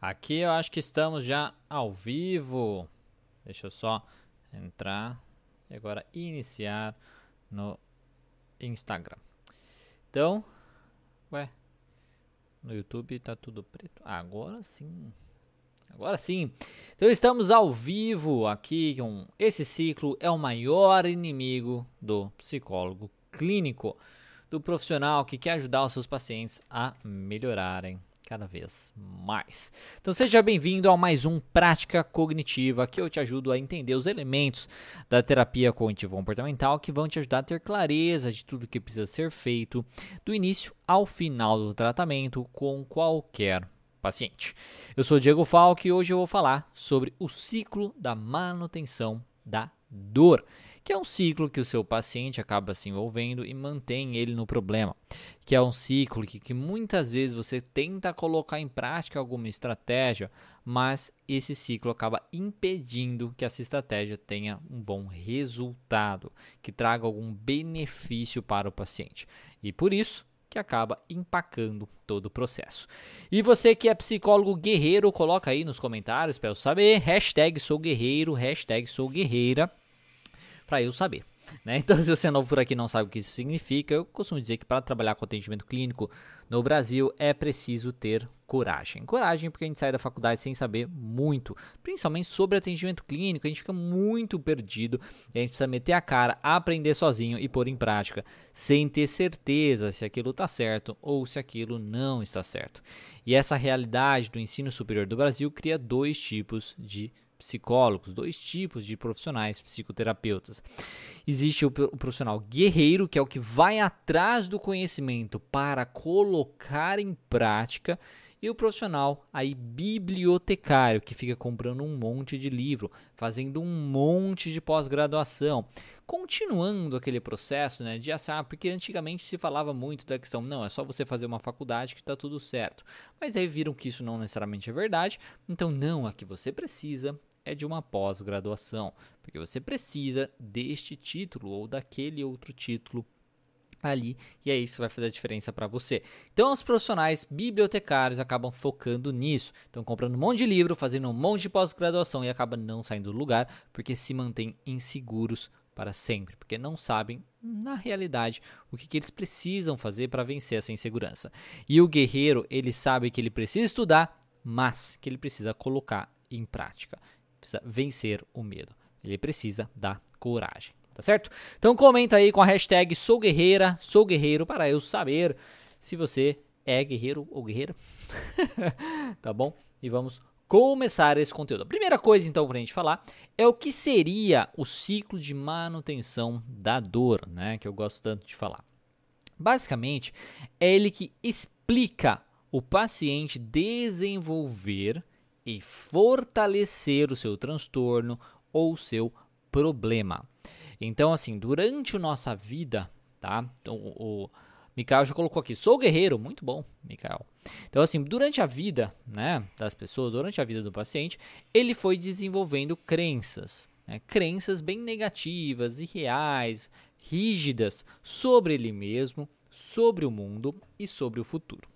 Aqui eu acho que estamos já ao vivo. Deixa eu só entrar e agora iniciar no Instagram. Então, ué, no YouTube tá tudo preto. Agora sim. Agora sim. Então estamos ao vivo aqui com esse ciclo é o maior inimigo do psicólogo clínico, do profissional que quer ajudar os seus pacientes a melhorarem cada vez mais. Então seja bem-vindo a mais um Prática Cognitiva, que eu te ajudo a entender os elementos da terapia cognitivo comportamental que vão te ajudar a ter clareza de tudo que precisa ser feito do início ao final do tratamento com qualquer paciente. Eu sou Diego Falque e hoje eu vou falar sobre o ciclo da manutenção da dor que é um ciclo que o seu paciente acaba se envolvendo e mantém ele no problema, que é um ciclo que, que muitas vezes você tenta colocar em prática alguma estratégia, mas esse ciclo acaba impedindo que essa estratégia tenha um bom resultado, que traga algum benefício para o paciente. E por isso, que acaba empacando todo o processo. E você que é psicólogo guerreiro, coloca aí nos comentários para eu saber. Hashtag sou guerreiro, hashtag sou guerreira para eu saber. Né? Então, se você é novo por aqui e não sabe o que isso significa, eu costumo dizer que para trabalhar com atendimento clínico no Brasil é preciso ter coragem. Coragem porque a gente sai da faculdade sem saber muito, principalmente sobre atendimento clínico, a gente fica muito perdido a gente precisa meter a cara, aprender sozinho e pôr em prática, sem ter certeza se aquilo está certo ou se aquilo não está certo. E essa realidade do ensino superior do Brasil cria dois tipos de psicólogos, dois tipos de profissionais psicoterapeutas. Existe o, profissional guerreiro, que é o que vai atrás do conhecimento para colocar em prática, e o profissional aí bibliotecário, que fica comprando um monte de livro, fazendo um monte de pós-graduação, continuando aquele processo né, de assar, porque antigamente se falava muito da questão, não, é só você fazer uma faculdade que está tudo certo. Mas aí viram que isso não necessariamente é verdade, então não, a que você precisa é de uma pós-graduação, porque você precisa deste título ou daquele outro título ali e aí isso vai fazer a diferença para você. Então os profissionais bibliotecários acabam focando nisso, estão comprando um monte de livro, fazendo um monte de pós-graduação e acabam não saindo do lugar porque se mantêm inseguros para sempre, porque não sabem na realidade o que, que eles precisam fazer para vencer essa insegurança. E o guerreiro ele sabe que ele precisa estudar, mas que ele precisa colocar em prática precisa vencer o medo. Ele precisa da coragem, tá certo? Então comenta aí com a hashtag sou guerreira, sou guerreiro para eu saber se você é guerreiro ou guerreira. tá bom? E vamos começar esse conteúdo. A primeira coisa então para a gente falar é o que seria o ciclo de manutenção da dor, né, que eu gosto tanto de falar. Basicamente, é ele que explica o paciente desenvolver e fortalecer o seu transtorno ou seu problema. Então, assim, durante a nossa vida, tá? Então, o, o Mikael já colocou aqui, sou guerreiro, muito bom, Mikael. Então, assim, durante a vida, né, das pessoas, durante a vida do paciente, ele foi desenvolvendo crenças, né, crenças bem negativas, irreais, rígidas sobre ele mesmo, sobre o mundo e sobre o futuro.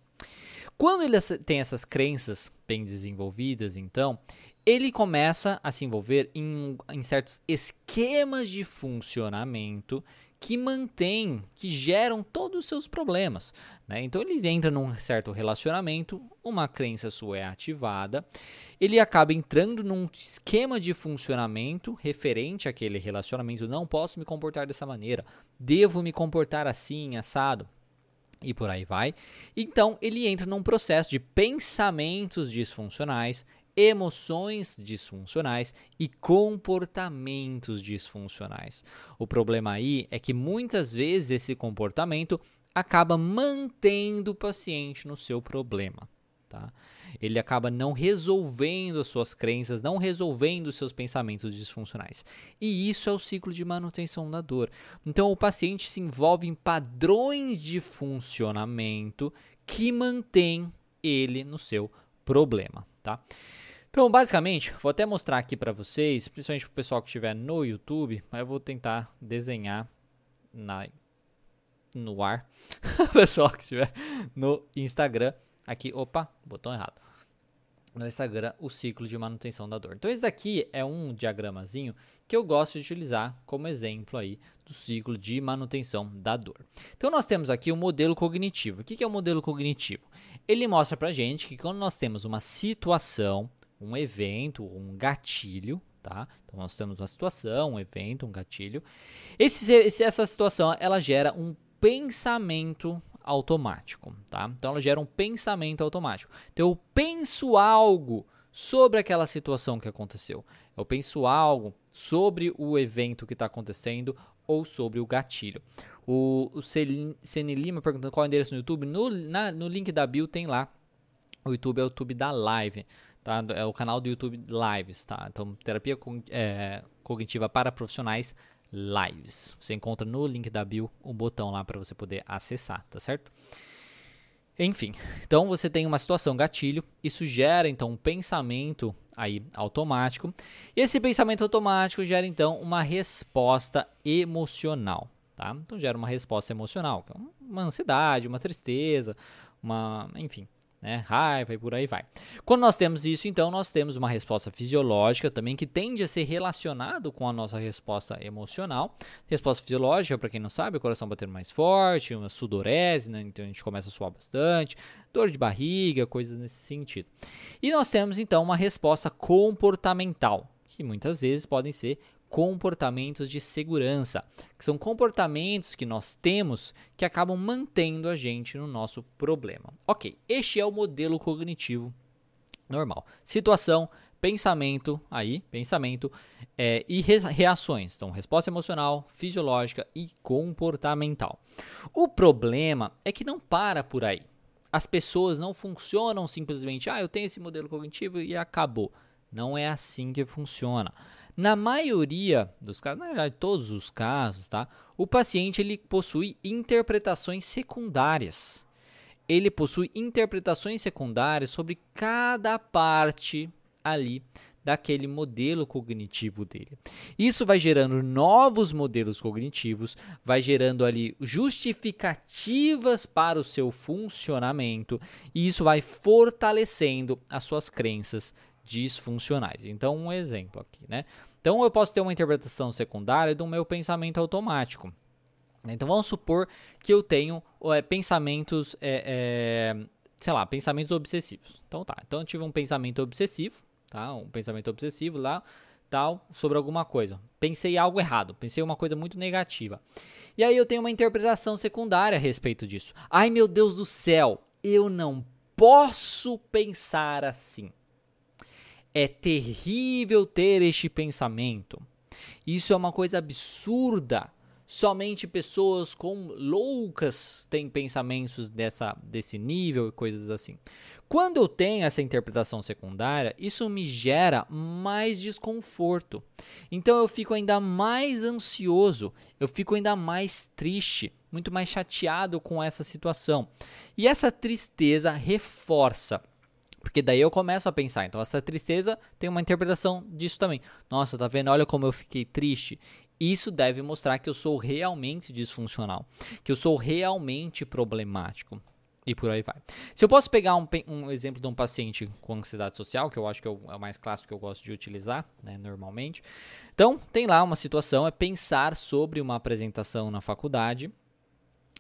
Quando ele tem essas crenças bem desenvolvidas, então, ele começa a se envolver em, em certos esquemas de funcionamento que mantêm, que geram todos os seus problemas. Né? Então ele entra num certo relacionamento, uma crença sua é ativada, ele acaba entrando num esquema de funcionamento referente àquele relacionamento. Não posso me comportar dessa maneira, devo me comportar assim, assado e por aí vai. Então, ele entra num processo de pensamentos disfuncionais, emoções disfuncionais e comportamentos disfuncionais. O problema aí é que muitas vezes esse comportamento acaba mantendo o paciente no seu problema, tá? ele acaba não resolvendo as suas crenças, não resolvendo os seus pensamentos disfuncionais. E isso é o ciclo de manutenção da dor. Então o paciente se envolve em padrões de funcionamento que mantém ele no seu problema, tá? Então, basicamente, vou até mostrar aqui para vocês, principalmente para o pessoal que estiver no YouTube, mas eu vou tentar desenhar na, no ar, pessoal que estiver no Instagram, aqui, opa, botão errado no Instagram o ciclo de manutenção da dor. Então esse daqui é um diagramazinho que eu gosto de utilizar como exemplo aí do ciclo de manutenção da dor. Então nós temos aqui o modelo cognitivo. O que é o modelo cognitivo? Ele mostra pra gente que quando nós temos uma situação, um evento, um gatilho, tá? Então nós temos uma situação, um evento, um gatilho. Esse, essa situação ela gera um pensamento automático, tá? Então ela gera um pensamento automático. Então eu penso algo sobre aquela situação que aconteceu. Eu penso algo sobre o evento que está acontecendo ou sobre o gatilho. O, o Ceni Lima perguntando qual é o endereço no YouTube. No, na, no link da bio tem lá. O YouTube é o YouTube da live. Tá? É o canal do YouTube Lives. Tá? Então, terapia é, cognitiva para profissionais lives. Você encontra no link da bio um botão lá para você poder acessar, tá certo? Enfim, então você tem uma situação gatilho, isso gera então um pensamento aí automático, e esse pensamento automático gera então uma resposta emocional, tá? Então gera uma resposta emocional, é uma ansiedade, uma tristeza, uma, enfim, né, raiva e por aí vai. Quando nós temos isso, então, nós temos uma resposta fisiológica também que tende a ser relacionado com a nossa resposta emocional. Resposta fisiológica, para quem não sabe, o coração batendo mais forte, uma sudorese, né, então a gente começa a suar bastante, dor de barriga, coisas nesse sentido. E nós temos então uma resposta comportamental, que muitas vezes podem ser comportamentos de segurança, que são comportamentos que nós temos que acabam mantendo a gente no nosso problema. Ok, este é o modelo cognitivo normal. Situação, pensamento, aí, pensamento é, e re reações. Então, resposta emocional, fisiológica e comportamental. O problema é que não para por aí. As pessoas não funcionam simplesmente, ah, eu tenho esse modelo cognitivo e acabou. Não é assim que funciona. Na maioria dos casos, na verdade, todos os casos, tá? O paciente ele possui interpretações secundárias. Ele possui interpretações secundárias sobre cada parte ali daquele modelo cognitivo dele. Isso vai gerando novos modelos cognitivos, vai gerando ali justificativas para o seu funcionamento e isso vai fortalecendo as suas crenças disfuncionais. Então, um exemplo aqui, né? Então, eu posso ter uma interpretação secundária do meu pensamento automático. Então, vamos supor que eu tenho é, pensamentos, é, é, sei lá, pensamentos obsessivos. Então, tá. Então, eu tive um pensamento obsessivo, tá? Um pensamento obsessivo lá, tal, sobre alguma coisa. Pensei algo errado, pensei uma coisa muito negativa. E aí eu tenho uma interpretação secundária a respeito disso. Ai, meu Deus do céu, eu não posso pensar assim. É terrível ter este pensamento. Isso é uma coisa absurda. Somente pessoas com loucas têm pensamentos dessa, desse nível e coisas assim. Quando eu tenho essa interpretação secundária, isso me gera mais desconforto. Então eu fico ainda mais ansioso, eu fico ainda mais triste, muito mais chateado com essa situação. E essa tristeza reforça porque daí eu começo a pensar, então essa tristeza tem uma interpretação disso também. Nossa, tá vendo? Olha como eu fiquei triste. Isso deve mostrar que eu sou realmente disfuncional, que eu sou realmente problemático. E por aí vai. Se eu posso pegar um, um, exemplo de um paciente com ansiedade social, que eu acho que é o, é o mais clássico que eu gosto de utilizar, né, normalmente. Então, tem lá uma situação, é pensar sobre uma apresentação na faculdade,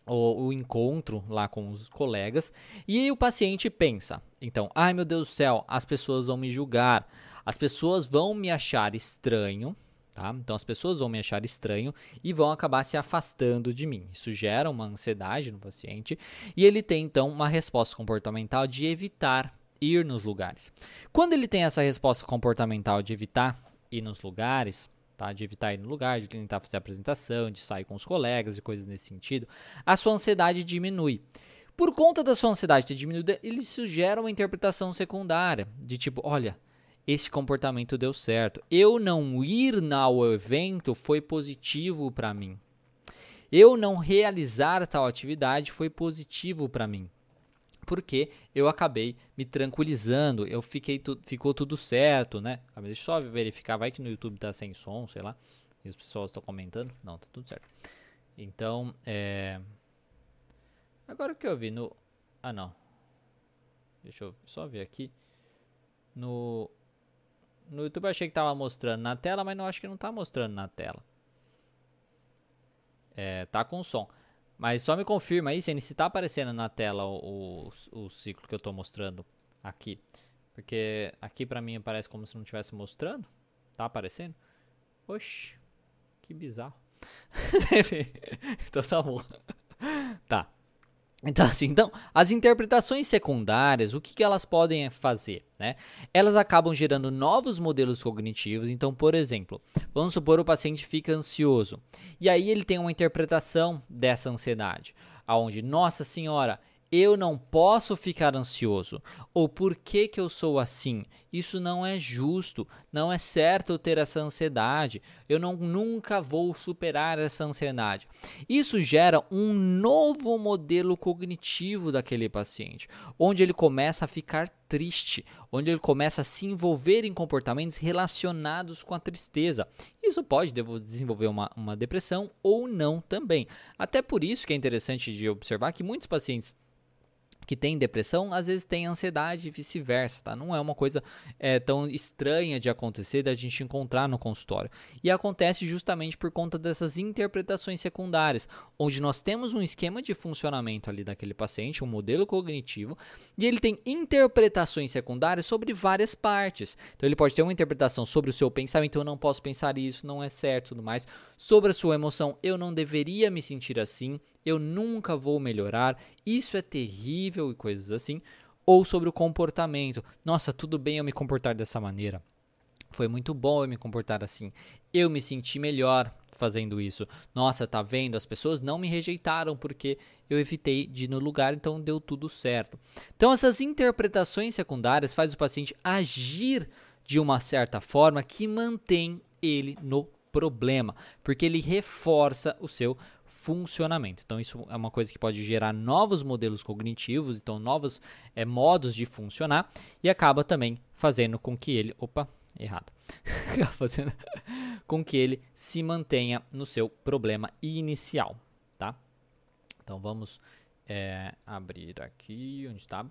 o, o, encontro lá com os colegas e o paciente pensa: então, ai meu Deus do céu, as pessoas vão me julgar, as pessoas vão me achar estranho, tá? Então as pessoas vão me achar estranho e vão acabar se afastando de mim. Isso gera uma ansiedade no paciente e ele tem então uma resposta comportamental de evitar ir nos lugares. Quando ele tem essa resposta comportamental de evitar ir nos lugares, tá? De evitar ir no lugar, de tentar fazer apresentação, de sair com os colegas e coisas nesse sentido, a sua ansiedade diminui. Por conta da sua ansiedade ter diminuído, ele sugere uma interpretação secundária, de tipo, olha, esse comportamento deu certo. Eu não ir ao evento foi positivo para mim. Eu não realizar tal atividade foi positivo para mim porque eu acabei me tranquilizando, eu fiquei tu, ficou tudo certo, né? Ah, deixa eu só verificar, vai que no YouTube tá sem som, sei lá, e as pessoas estão comentando, não, tá tudo certo. Então, é... Agora o que eu vi no... Ah, não. Deixa eu só ver aqui. no no YouTube eu achei que tava mostrando na tela, mas não acho que não tá mostrando na tela. É, tá com som. Mas só me confirma aí se tá aparecendo na tela o, o, o ciclo que eu tô mostrando aqui. Porque aqui pra mim aparece como se não estivesse mostrando. Tá aparecendo? Oxi, que bizarro. então tá bom. Então, assim, então, as interpretações secundárias, o que, que elas podem fazer? Né? Elas acabam gerando novos modelos cognitivos. Então, por exemplo, vamos supor o paciente fica ansioso. E aí ele tem uma interpretação dessa ansiedade. Aonde, nossa senhora, eu não posso ficar ansioso. Ou por que, que eu sou assim? Isso não é justo. Não é certo eu ter essa ansiedade. Eu não, nunca vou superar essa ansiedade. Isso gera um novo modelo cognitivo daquele paciente, onde ele começa a ficar triste, onde ele começa a se envolver em comportamentos relacionados com a tristeza. Isso pode desenvolver uma, uma depressão ou não também. Até por isso que é interessante de observar que muitos pacientes que tem depressão, às vezes tem ansiedade e vice-versa, tá? Não é uma coisa é, tão estranha de acontecer, da gente encontrar no consultório. E acontece justamente por conta dessas interpretações secundárias, onde nós temos um esquema de funcionamento ali daquele paciente, um modelo cognitivo, e ele tem interpretações secundárias sobre várias partes. Então ele pode ter uma interpretação sobre o seu pensamento, eu não posso pensar isso, não é certo, tudo mais. Sobre a sua emoção, eu não deveria me sentir assim eu nunca vou melhorar, isso é terrível e coisas assim. Ou sobre o comportamento, nossa, tudo bem eu me comportar dessa maneira. Foi muito bom eu me comportar assim. Eu me senti melhor fazendo isso. Nossa, tá vendo? As pessoas não me rejeitaram porque eu evitei de ir no lugar, então deu tudo certo. Então essas interpretações secundárias faz o paciente agir de uma certa forma que mantém ele no problema, porque ele reforça o seu funcionamento. Então, isso é uma coisa que pode gerar novos modelos cognitivos, então, novos é, modos de funcionar, e acaba também fazendo com que ele. Opa, errado. fazendo com que ele se mantenha no seu problema inicial, tá? Então, vamos é, abrir aqui onde está.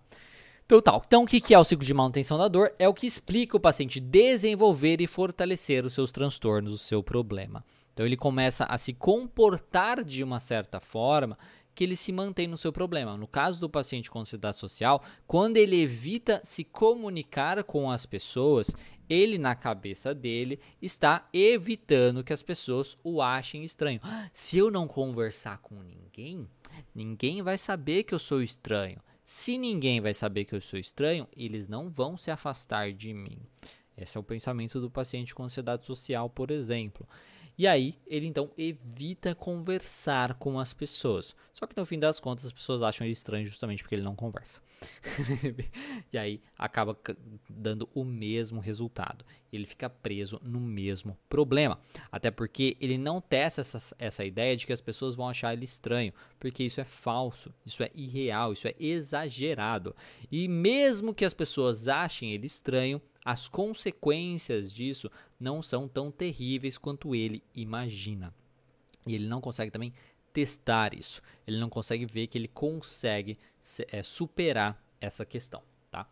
Então, tal. Então, o que é o ciclo de manutenção da dor? É o que explica o paciente desenvolver e fortalecer os seus transtornos, o seu problema. Então ele começa a se comportar de uma certa forma que ele se mantém no seu problema. No caso do paciente com ansiedade social, quando ele evita se comunicar com as pessoas, ele na cabeça dele está evitando que as pessoas o achem estranho. Se eu não conversar com ninguém, ninguém vai saber que eu sou estranho. Se ninguém vai saber que eu sou estranho, eles não vão se afastar de mim. Esse é o pensamento do paciente com ansiedade social, por exemplo. E aí, ele então evita conversar com as pessoas. Só que no fim das contas, as pessoas acham ele estranho justamente porque ele não conversa. e aí acaba dando o mesmo resultado. Ele fica preso no mesmo problema. Até porque ele não testa essa, essa ideia de que as pessoas vão achar ele estranho. Porque isso é falso, isso é irreal, isso é exagerado. E mesmo que as pessoas achem ele estranho, as consequências disso não são tão terríveis quanto ele imagina. E ele não consegue também testar isso. Ele não consegue ver que ele consegue é, superar essa questão, tá?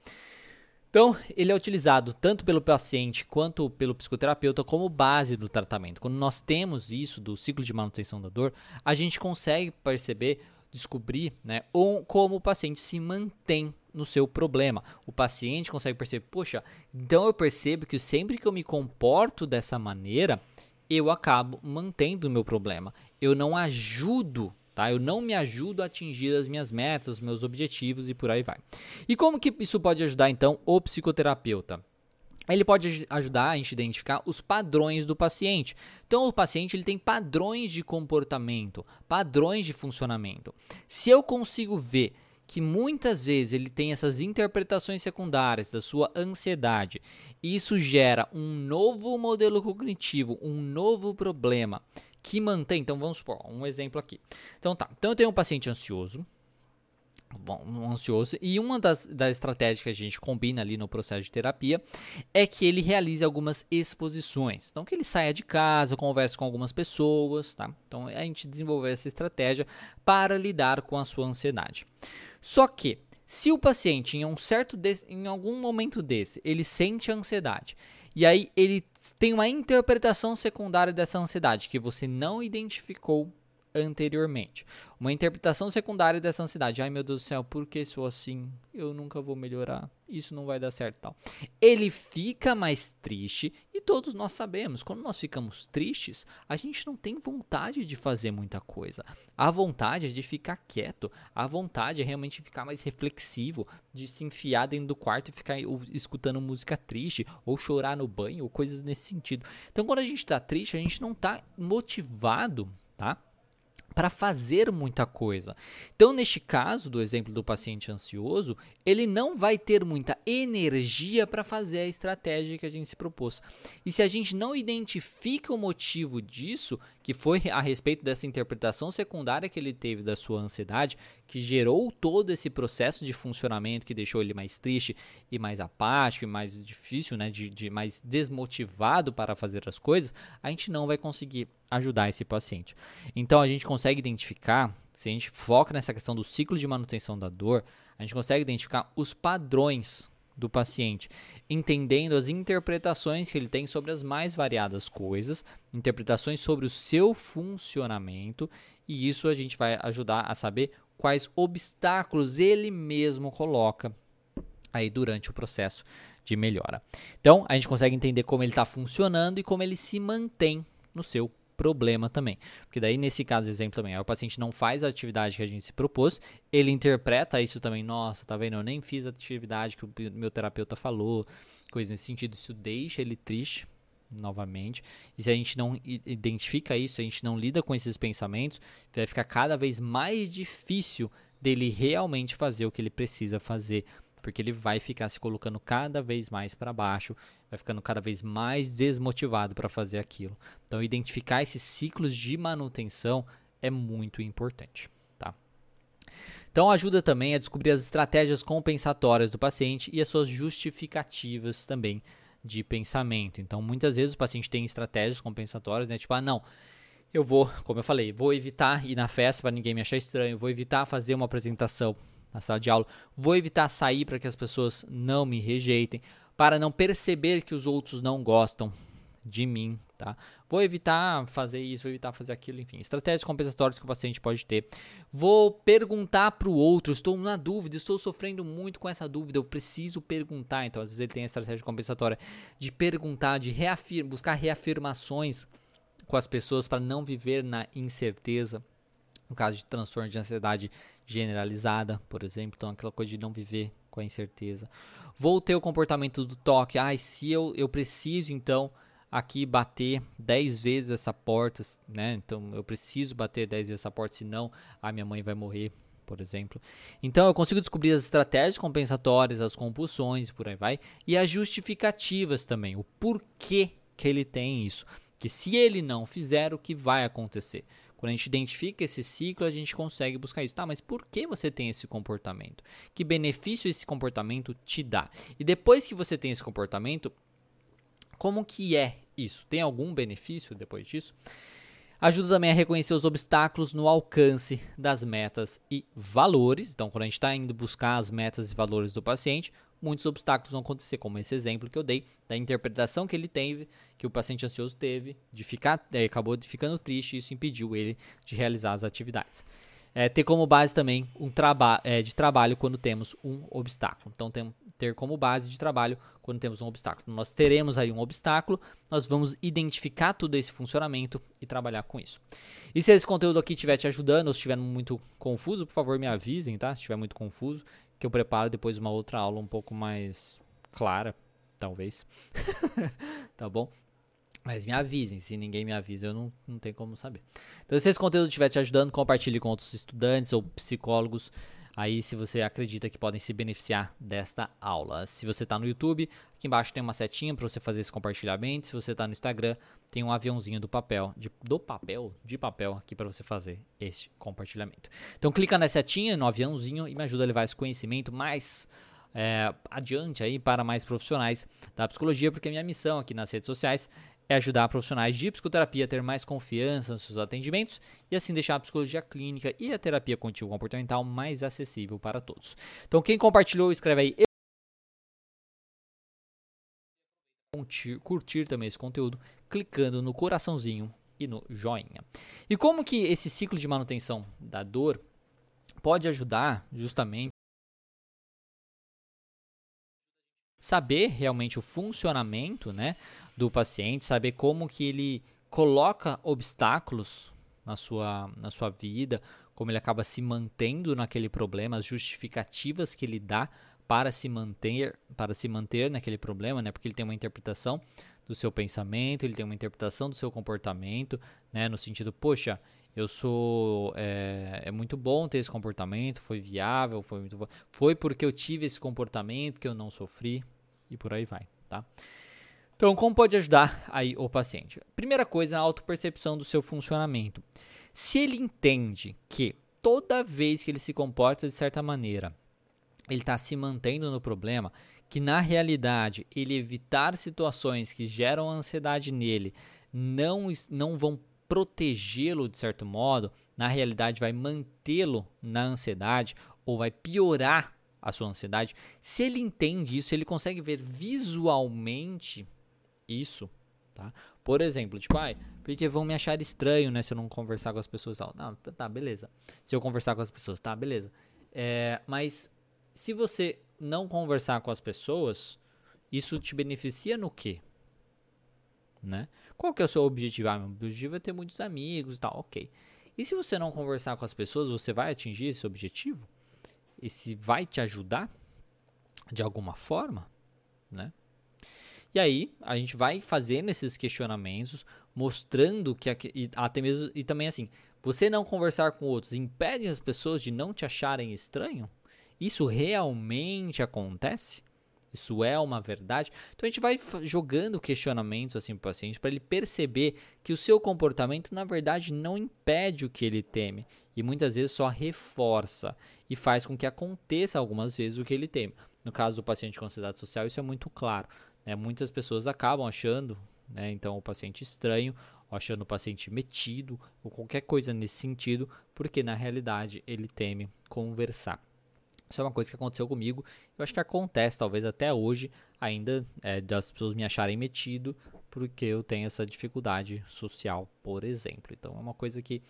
Então, ele é utilizado tanto pelo paciente quanto pelo psicoterapeuta como base do tratamento. Quando nós temos isso do ciclo de manutenção da dor, a gente consegue perceber, descobrir, né, como o paciente se mantém no seu problema. O paciente consegue perceber, poxa, então eu percebo que sempre que eu me comporto dessa maneira, eu acabo mantendo o meu problema. Eu não ajudo, tá? Eu não me ajudo a atingir as minhas metas, os meus objetivos e por aí vai. E como que isso pode ajudar então o psicoterapeuta? Ele pode ajudar a gente identificar os padrões do paciente. Então, o paciente ele tem padrões de comportamento, padrões de funcionamento. Se eu consigo ver que muitas vezes ele tem essas interpretações secundárias da sua ansiedade. E isso gera um novo modelo cognitivo, um novo problema que mantém. Então vamos supor, um exemplo aqui. Então tá, então eu tenho um paciente ansioso, Bom, ansioso. E uma das, das estratégias que a gente combina ali no processo de terapia é que ele realize algumas exposições. Então, que ele saia de casa, converse com algumas pessoas, tá? Então, a gente desenvolveu essa estratégia para lidar com a sua ansiedade. Só que, Se o paciente em um certo em algum momento desse, ele sente ansiedade e aí ele tem uma interpretação secundária dessa ansiedade que você não identificou anteriormente. Uma interpretação secundária dessa ansiedade. Ai meu Deus do céu, por que sou assim? Eu nunca vou melhorar. Isso não vai dar certo tal. Ele fica mais triste e todos nós sabemos, quando nós ficamos tristes, a gente não tem vontade de fazer muita coisa. A vontade é de ficar quieto, a vontade é realmente ficar mais reflexivo, de se enfiar dentro do quarto e ficar escutando música triste ou chorar no banho ou coisas nesse sentido. Então, quando a gente está triste, a gente não está motivado, tá? Para fazer muita coisa. Então, neste caso do exemplo do paciente ansioso, ele não vai ter muita energia para fazer a estratégia que a gente se propôs. E se a gente não identifica o motivo disso, que foi a respeito dessa interpretação secundária que ele teve da sua ansiedade, que gerou todo esse processo de funcionamento que deixou ele mais triste e mais apático e mais difícil, né, de, de mais desmotivado para fazer as coisas, a gente não vai conseguir ajudar esse paciente. Então a gente consegue identificar, se a gente foca nessa questão do ciclo de manutenção da dor, a gente consegue identificar os padrões do paciente, entendendo as interpretações que ele tem sobre as mais variadas coisas, interpretações sobre o seu funcionamento, e isso a gente vai ajudar a saber quais obstáculos ele mesmo coloca aí durante o processo de melhora. Então, a gente consegue entender como ele está funcionando e como ele se mantém no seu problema também. Porque daí, nesse caso, exemplo também, o paciente não faz a atividade que a gente se propôs, ele interpreta isso também, nossa, tá vendo, eu nem fiz a atividade que o meu terapeuta falou, coisa nesse sentido, isso deixa ele triste, novamente. E se a gente não identifica isso, a gente não lida com esses pensamentos, vai ficar cada vez mais difícil dele realmente fazer o que ele precisa fazer porque ele vai ficar se colocando cada vez mais para baixo, vai ficando cada vez mais desmotivado para fazer aquilo. Então, identificar esses ciclos de manutenção é muito importante. Tá? Então, ajuda também a descobrir as estratégias compensatórias do paciente e as suas justificativas também de pensamento. Então, muitas vezes o paciente tem estratégias compensatórias, né? Tipo, ah, não, eu vou, como eu falei, vou evitar ir na festa para ninguém me achar estranho, vou evitar fazer uma apresentação na sala de aula. Vou evitar sair para que as pessoas não me rejeitem, para não perceber que os outros não gostam de mim, tá? Vou evitar fazer isso, vou evitar fazer aquilo, enfim, estratégias compensatórias que o paciente pode ter. Vou perguntar para o outro, estou na dúvida, estou sofrendo muito com essa dúvida, eu preciso perguntar. Então, às vezes ele tem a estratégia compensatória de perguntar, de reafir buscar reafirmações com as pessoas para não viver na incerteza. No caso de transtorno de ansiedade generalizada, por exemplo, então aquela coisa de não viver com a incerteza. Vou ter o comportamento do toque. Ai, se eu, eu preciso então aqui bater 10 vezes essa porta, né? Então eu preciso bater 10 vezes essa porta, senão a minha mãe vai morrer, por exemplo. Então eu consigo descobrir as estratégias compensatórias, as compulsões, por aí vai, e as justificativas também, o porquê que ele tem isso. Que se ele não fizer, o que vai acontecer? Quando a gente identifica esse ciclo, a gente consegue buscar isso. Tá, mas por que você tem esse comportamento? Que benefício esse comportamento te dá? E depois que você tem esse comportamento, como que é isso? Tem algum benefício depois disso? Ajuda também a reconhecer os obstáculos no alcance das metas e valores. Então, quando a gente está indo buscar as metas e valores do paciente, muitos obstáculos vão acontecer, como esse exemplo que eu dei da interpretação que ele teve, que o paciente ansioso teve, de ficar, é, acabou ficando triste, e isso impediu ele de realizar as atividades. É, ter como base também um trabalho é, de trabalho quando temos um obstáculo. Então, tem, ter como base de trabalho quando temos um obstáculo. Nós teremos aí um obstáculo, nós vamos identificar todo esse funcionamento e trabalhar com isso. E se esse conteúdo aqui estiver te ajudando ou estiver muito confuso, por favor me avisem, tá? Se estiver muito confuso, que eu preparo depois uma outra aula um pouco mais clara, talvez. tá bom? Mas me avisem, se ninguém me avisa, eu não, não tenho como saber. Então, se esse conteúdo estiver te ajudando, compartilhe com outros estudantes ou psicólogos aí se você acredita que podem se beneficiar desta aula. Se você está no YouTube, aqui embaixo tem uma setinha para você fazer esse compartilhamento. Se você está no Instagram, tem um aviãozinho do papel, de, do papel, de papel aqui para você fazer este compartilhamento. Então clica na setinha, no aviãozinho e me ajuda a levar esse conhecimento mais é, adiante aí para mais profissionais da psicologia, porque minha missão aqui nas redes sociais é ajudar profissionais de psicoterapia a ter mais confiança nos seus atendimentos e assim deixar a psicologia clínica e a terapia contínua comportamental mais acessível para todos. Então, quem compartilhou, escreve aí. Curtir, curtir também esse conteúdo clicando no coraçãozinho e no joinha. E como que esse ciclo de manutenção da dor pode ajudar justamente saber realmente o funcionamento, né, do paciente, saber como que ele coloca obstáculos na sua, na sua vida, como ele acaba se mantendo naquele problema, as justificativas que ele dá para se manter, para se manter naquele problema, né? Porque ele tem uma interpretação do seu pensamento, ele tem uma interpretação do seu comportamento, né? No sentido, poxa, eu sou é, é, muito bom ter esse comportamento, foi viável, foi muito foi porque eu tive esse comportamento que eu não sofri e por aí vai, tá? Então, como pode ajudar aí o paciente? Primeira coisa, a autopercepção do seu funcionamento. Se ele entende que toda vez que ele se comporta de certa maneira, ele está se mantendo no problema, que na realidade ele evitar situações que geram ansiedade nele não, não vão protegê-lo de certo modo, na realidade vai mantê-lo na ansiedade ou vai piorar a sua ansiedade. Se ele entende isso, ele consegue ver visualmente isso, tá? Por exemplo, tipo, ai, porque vão me achar estranho, né, se eu não conversar com as pessoas tal. Não, tá, beleza. Se eu conversar com as pessoas, tá, beleza. É, mas se você não conversar com as pessoas, isso te beneficia no quê? Né? Qual que é o seu objetivo? Ah, meu objetivo é ter muitos amigos e tal, ok. E se você não conversar com as pessoas, você vai atingir esse objetivo? Esse vai te ajudar de alguma forma, né? E aí, a gente vai fazendo esses questionamentos, mostrando que e, até mesmo e também assim, você não conversar com outros impede as pessoas de não te acharem estranho? Isso realmente acontece? Isso é uma verdade? Então a gente vai jogando questionamentos assim para o paciente para ele perceber que o seu comportamento na verdade não impede o que ele teme e muitas vezes só reforça e faz com que aconteça algumas vezes o que ele teme. No caso do paciente com ansiedade social, isso é muito claro. Né? Muitas pessoas acabam achando, né, então, o paciente estranho, achando o paciente metido, ou qualquer coisa nesse sentido, porque na realidade ele teme conversar. Isso é uma coisa que aconteceu comigo. Eu acho que acontece, talvez até hoje, ainda é, das pessoas me acharem metido, porque eu tenho essa dificuldade social, por exemplo. Então é uma coisa que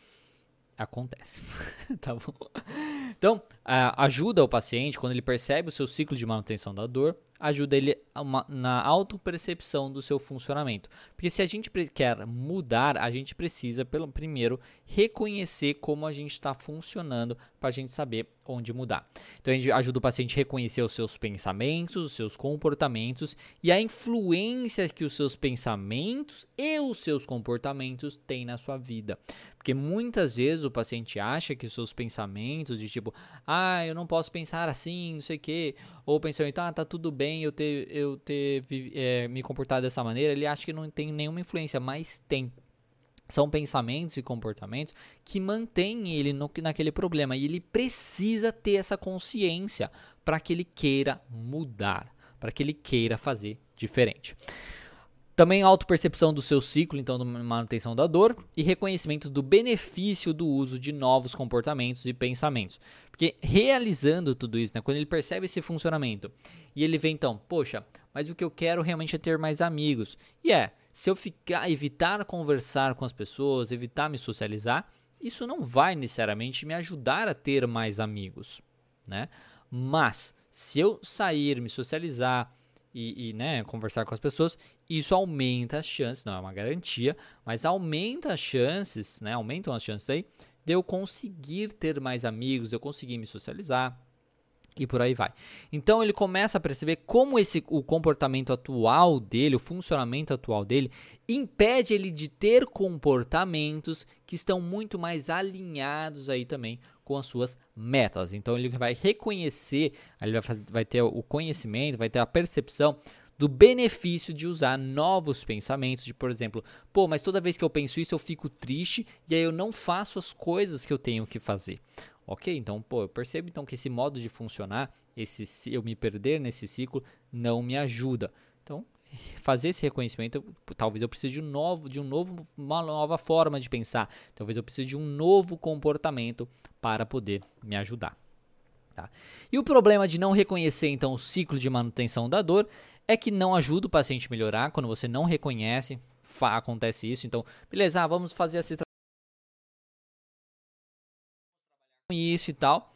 acontece. tá bom? Então, ajuda o paciente, quando ele percebe o seu ciclo de manutenção da dor, ajuda ele uma, na autopercepção do seu funcionamento. Porque se a gente quer mudar, a gente precisa, pelo primeiro, reconhecer como a gente está funcionando para a gente saber onde mudar. Então, a gente ajuda o paciente a reconhecer os seus pensamentos, os seus comportamentos e a influência que os seus pensamentos e os seus comportamentos têm na sua vida. Porque muitas vezes o paciente acha que os seus pensamentos, de tipo, ah, eu não posso pensar assim, não sei o quê, ou pensamento, ah, tá tudo bem eu ter, eu ter é, me comportado dessa maneira, ele acha que não tem nenhuma influência, mas tem. São pensamentos e comportamentos que mantêm ele no, naquele problema e ele precisa ter essa consciência para que ele queira mudar, para que ele queira fazer diferente. Também autopercepção do seu ciclo, então, de manutenção da dor e reconhecimento do benefício do uso de novos comportamentos e pensamentos. Porque realizando tudo isso, né, quando ele percebe esse funcionamento e ele vê então, poxa, mas o que eu quero realmente é ter mais amigos. E é, se eu ficar evitar conversar com as pessoas, evitar me socializar, isso não vai necessariamente me ajudar a ter mais amigos, né? Mas se eu sair, me socializar, e, e né, conversar com as pessoas, isso aumenta as chances, não é uma garantia, mas aumenta as chances, né, aumentam as chances aí de eu conseguir ter mais amigos, de eu conseguir me socializar e por aí vai. Então ele começa a perceber como esse o comportamento atual dele, o funcionamento atual dele impede ele de ter comportamentos que estão muito mais alinhados aí também com as suas metas. Então ele vai reconhecer, ele vai, fazer, vai ter o conhecimento, vai ter a percepção do benefício de usar novos pensamentos, de por exemplo, pô, mas toda vez que eu penso isso eu fico triste e aí eu não faço as coisas que eu tenho que fazer. Ok, então, pô, eu percebo então que esse modo de funcionar, esse eu me perder nesse ciclo, não me ajuda. Então, fazer esse reconhecimento, talvez eu precise de um novo, de um novo, uma nova forma de pensar. Talvez eu precise de um novo comportamento para poder me ajudar. Tá? E o problema de não reconhecer então o ciclo de manutenção da dor é que não ajuda o paciente a melhorar quando você não reconhece, acontece isso. Então, beleza, ah, vamos fazer esse isso e tal.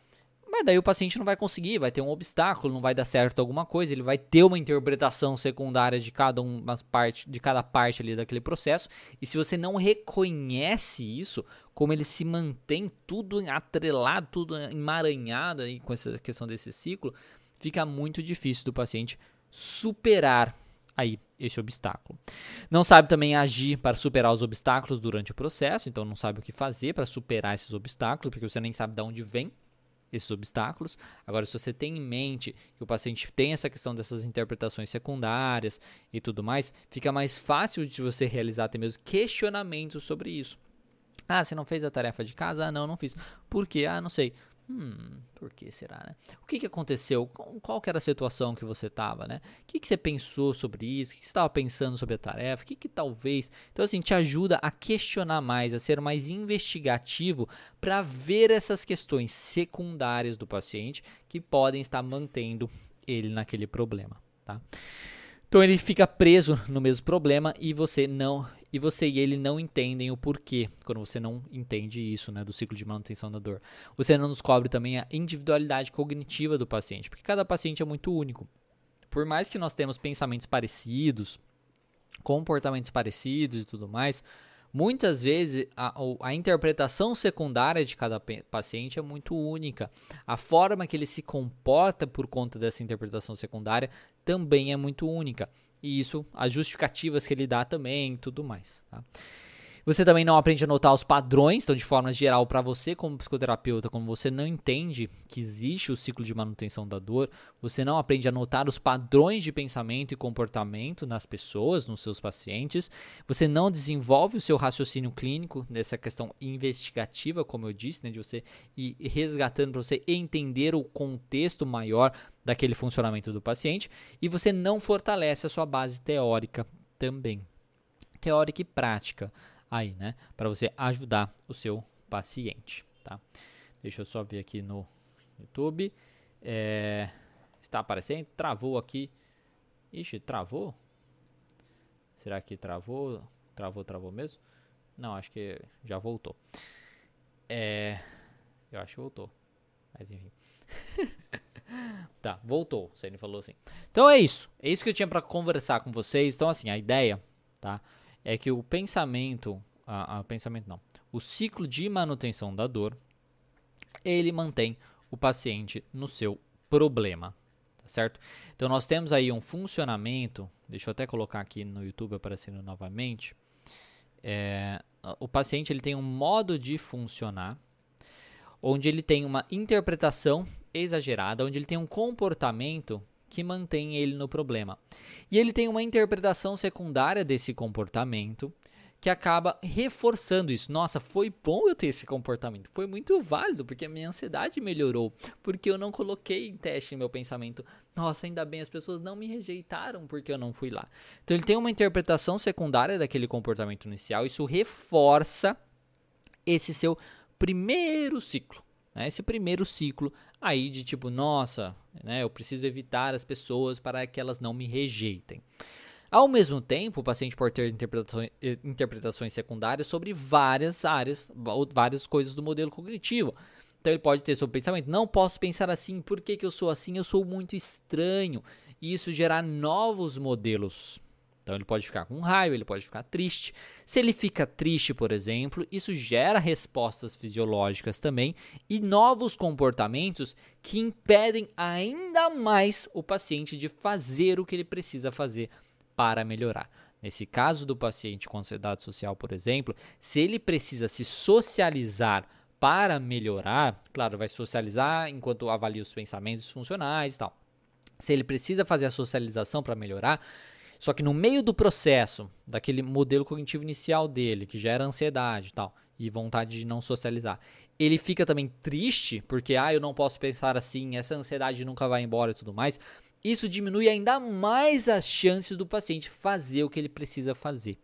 Mas daí o paciente não vai conseguir, vai ter um obstáculo, não vai dar certo alguma coisa, ele vai ter uma interpretação secundária de cada uma parte, de cada parte ali daquele processo. E se você não reconhece isso, como ele se mantém tudo atrelado, tudo emaranhado aí com essa questão desse ciclo, fica muito difícil do paciente superar aí esse obstáculo. Não sabe também agir para superar os obstáculos durante o processo, então não sabe o que fazer para superar esses obstáculos, porque você nem sabe de onde vem esses obstáculos. Agora, se você tem em mente que o paciente tem essa questão dessas interpretações secundárias e tudo mais, fica mais fácil de você realizar até mesmo questionamentos sobre isso. Ah, você não fez a tarefa de casa? Ah, não, não fiz. Por quê? Ah, não sei. Hum, por que será, né? O que, que aconteceu? Qual, que era a situação que você estava, né? O que, que você pensou sobre isso? O que, que você estava pensando sobre a tarefa? O que, que talvez... Então, assim, te ajuda a questionar mais, a ser mais investigativo para ver essas questões secundárias do paciente que podem estar mantendo ele naquele problema, tá? Então ele fica preso no mesmo problema e você não e você e ele não entendem o porquê quando você não entende isso, né, do ciclo de manutenção da dor. Você não descobre também a individualidade cognitiva do paciente, porque cada paciente é muito único. Por mais que nós temos pensamentos parecidos, comportamentos parecidos e tudo mais, muitas vezes a, a, interpretação secundária de cada paciente é muito única. A forma que ele se comporta por conta dessa interpretação secundária também é muito única e isso, as justificativas que ele dá também, tudo mais. Tá? Você também não aprende a notar os padrões, então, de forma geral, para você, como psicoterapeuta, como você não entende que existe o ciclo de manutenção da dor, você não aprende a notar os padrões de pensamento e comportamento nas pessoas, nos seus pacientes, você não desenvolve o seu raciocínio clínico nessa questão investigativa, como eu disse, né, de você ir resgatando para você entender o contexto maior daquele funcionamento do paciente, e você não fortalece a sua base teórica também. Teórica e prática aí, né? Para você ajudar o seu paciente, tá? Deixa eu só ver aqui no YouTube. É, está aparecendo? Travou aqui. Ixi, travou? Será que travou? Travou, travou mesmo? Não, acho que já voltou. É, eu acho que voltou. Mas enfim. tá, voltou. Você me falou assim. Então é isso. É isso que eu tinha para conversar com vocês. Então assim, a ideia, tá? É que o pensamento, a, a, pensamento não, o ciclo de manutenção da dor, ele mantém o paciente no seu problema, tá certo? Então nós temos aí um funcionamento, deixa eu até colocar aqui no YouTube aparecendo novamente, é, o paciente ele tem um modo de funcionar, onde ele tem uma interpretação exagerada, onde ele tem um comportamento que mantém ele no problema. E ele tem uma interpretação secundária desse comportamento que acaba reforçando isso. Nossa, foi bom eu ter esse comportamento. Foi muito válido, porque a minha ansiedade melhorou. Porque eu não coloquei em teste meu pensamento. Nossa, ainda bem, as pessoas não me rejeitaram porque eu não fui lá. Então ele tem uma interpretação secundária daquele comportamento inicial. Isso reforça esse seu primeiro ciclo. Né? Esse primeiro ciclo aí de tipo, nossa, né, eu preciso evitar as pessoas para que elas não me rejeitem. Ao mesmo tempo, o paciente pode ter interpretações, interpretações secundárias sobre várias áreas, várias coisas do modelo cognitivo. Então ele pode ter sobre pensamento, não posso pensar assim, por que, que eu sou assim? Eu sou muito estranho. E isso gerar novos modelos então ele pode ficar com raiva, ele pode ficar triste. Se ele fica triste, por exemplo, isso gera respostas fisiológicas também e novos comportamentos que impedem ainda mais o paciente de fazer o que ele precisa fazer para melhorar. Nesse caso do paciente com ansiedade social, por exemplo, se ele precisa se socializar para melhorar, claro, vai socializar enquanto avalia os pensamentos funcionais e tal. Se ele precisa fazer a socialização para melhorar, só que no meio do processo, daquele modelo cognitivo inicial dele, que gera ansiedade e tal, e vontade de não socializar, ele fica também triste, porque, ah, eu não posso pensar assim, essa ansiedade nunca vai embora e tudo mais. isso diminui ainda mais as chances do paciente fazer o que ele precisa fazer.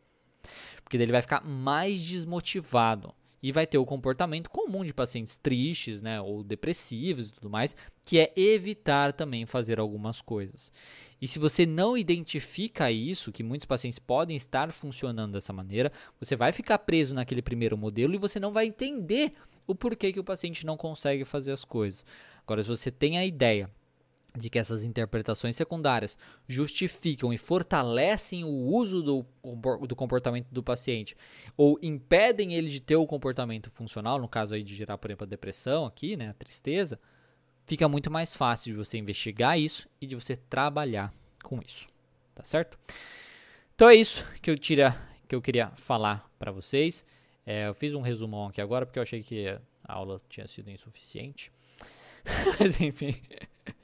Porque ele vai ficar mais desmotivado e vai ter o comportamento comum de pacientes tristes, né, ou depressivos e tudo mais, que é evitar também fazer algumas coisas. E se você não identifica isso, que muitos pacientes podem estar funcionando dessa maneira, você vai ficar preso naquele primeiro modelo e você não vai entender o porquê que o paciente não consegue fazer as coisas. Agora, se você tem a ideia de que essas interpretações secundárias justificam e fortalecem o uso do, do comportamento do paciente ou impedem ele de ter o comportamento funcional, no caso aí de gerar, por exemplo, a depressão aqui, né, a tristeza, fica muito mais fácil de você investigar isso e de você trabalhar com isso, tá certo? Então é isso que eu tira, que eu queria falar para vocês. É, eu fiz um resumão aqui agora porque eu achei que a aula tinha sido insuficiente. Mas enfim.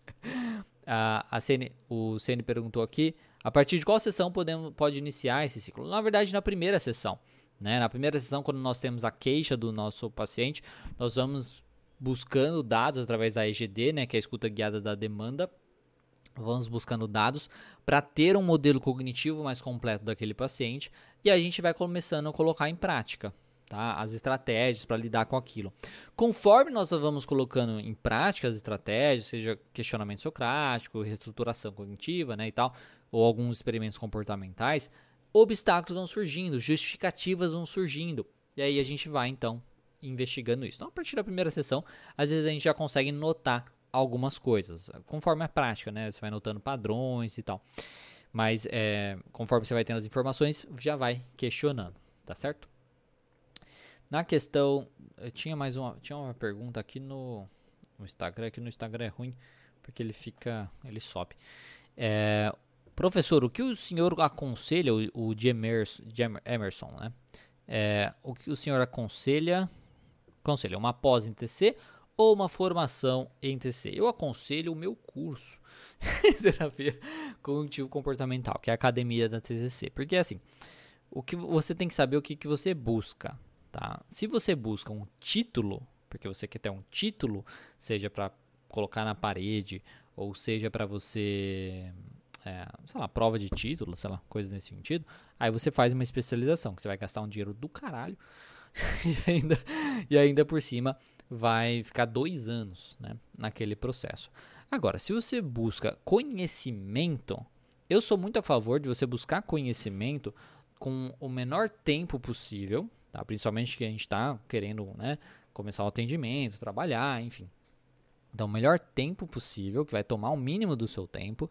a, a CN, o CN perguntou aqui, a partir de qual sessão podemos, pode iniciar esse ciclo? Na verdade, na primeira sessão. Né? Na primeira sessão, quando nós temos a queixa do nosso paciente, nós vamos buscando dados através da EGD, né, que é a escuta guiada da demanda. Vamos buscando dados para ter um modelo cognitivo mais completo daquele paciente e a gente vai começando a colocar em prática tá? as estratégias para lidar com aquilo. Conforme nós vamos colocando em prática as estratégias, seja questionamento socrático, reestruturação cognitiva né, e tal, ou alguns experimentos comportamentais, obstáculos vão surgindo, justificativas vão surgindo. E aí a gente vai então investigando isso. Então, a partir da primeira sessão, às vezes a gente já consegue notar algumas coisas, conforme a prática, né? Você vai notando padrões e tal. Mas é, conforme você vai tendo as informações, já vai questionando, tá certo? Na questão, tinha mais uma, tinha uma pergunta aqui no, no Instagram, que no Instagram é ruim, porque ele fica, ele sobe. É, professor, o que o senhor aconselha, o, o de Emerson, Emerson né? É, o que o senhor aconselha, aconselha uma pós em TC ou uma formação em TC? Eu aconselho o meu curso, terapia cognitivo comportamental, que é a academia da TCC, porque assim, o que você tem que saber o que, que você busca. Tá? Se você busca um título, porque você quer ter um título, seja para colocar na parede, ou seja para você, é, sei lá, prova de título, sei lá, coisas nesse sentido, aí você faz uma especialização, que você vai gastar um dinheiro do caralho, e, ainda, e ainda por cima vai ficar dois anos né, naquele processo. Agora, se você busca conhecimento, eu sou muito a favor de você buscar conhecimento com o menor tempo possível, Tá? Principalmente que a gente está querendo né, começar o atendimento, trabalhar, enfim. Então, o melhor tempo possível, que vai tomar o mínimo do seu tempo,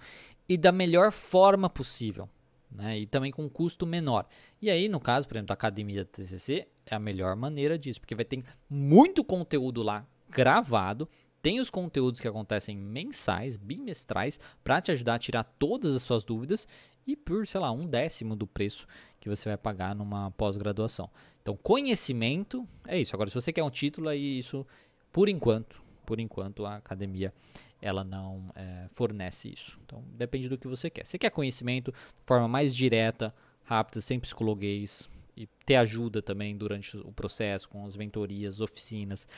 e da melhor forma possível. Né? E também com um custo menor. E aí, no caso, por exemplo, da academia da TCC, é a melhor maneira disso, porque vai ter muito conteúdo lá gravado, tem os conteúdos que acontecem mensais, bimestrais, para te ajudar a tirar todas as suas dúvidas e por, sei lá, um décimo do preço que você vai pagar numa pós-graduação. Então, conhecimento é isso. Agora, se você quer um título, aí isso, por enquanto, por enquanto, a academia ela não é, fornece isso. Então, depende do que você quer. Você quer conhecimento de forma mais direta, rápida, sem psicologuês e ter ajuda também durante o processo com as mentorias, oficinas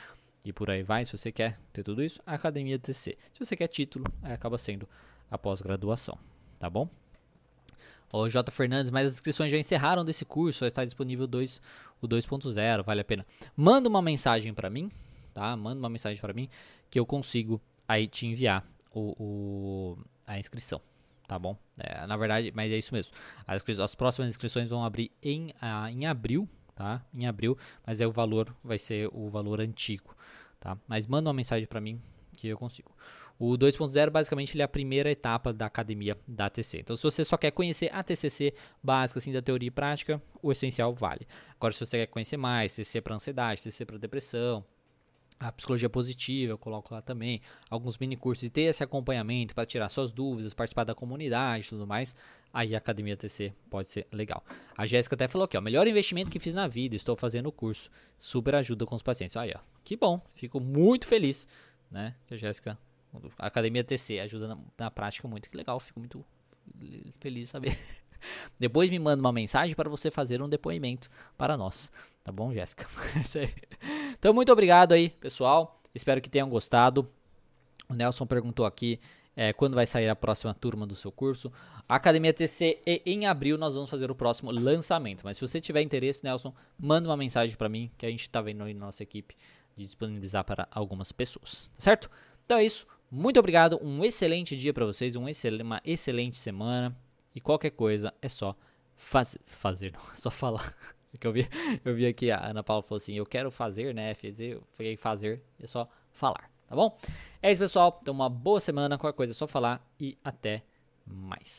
e por aí vai. Se você quer ter tudo isso, a academia TC. Se você quer título, acaba sendo a pós-graduação, tá bom? O J. Fernandes, mas as inscrições já encerraram desse curso, só está disponível dois, o 2.0, vale a pena. Manda uma mensagem para mim, tá? Manda uma mensagem para mim que eu consigo aí te enviar o, o a inscrição, tá bom? É, na verdade, mas é isso mesmo. As, as próximas inscrições vão abrir em, a, em abril, tá? Em abril, mas aí o valor vai ser o valor antigo, tá? Mas manda uma mensagem para mim que eu consigo. O 2.0 basicamente ele é a primeira etapa da academia da TC. Então, se você só quer conhecer a TCC básica assim da teoria e prática, o essencial vale. Agora, se você quer conhecer mais, TCC para ansiedade, TCC para depressão, a psicologia positiva, eu coloco lá também, alguns mini cursos e ter esse acompanhamento para tirar suas dúvidas, participar da comunidade e tudo mais, aí a Academia TC pode ser legal. A Jéssica até falou aqui, ó, melhor investimento que fiz na vida, estou fazendo o curso, super ajuda com os pacientes. Aí, ó, que bom, fico muito feliz, né, que a Jéssica a Academia TC ajuda na, na prática muito. Que legal, fico muito feliz de saber. Depois me manda uma mensagem para você fazer um depoimento para nós. Tá bom, Jéssica? então, muito obrigado aí, pessoal. Espero que tenham gostado. O Nelson perguntou aqui é, quando vai sair a próxima turma do seu curso. A Academia TC e em abril nós vamos fazer o próximo lançamento. Mas se você tiver interesse, Nelson, manda uma mensagem para mim que a gente está vendo aí na nossa equipe de disponibilizar para algumas pessoas, tá certo? Então é isso. Muito obrigado, um excelente dia para vocês, um excel uma excelente semana e qualquer coisa é só faz fazer, não, é só falar. Que eu vi, eu vi aqui a Ana Paula falou assim, eu quero fazer, né, fazer, eu falei fazer, é só falar, tá bom? É isso, pessoal. Então uma boa semana, qualquer coisa é só falar e até mais.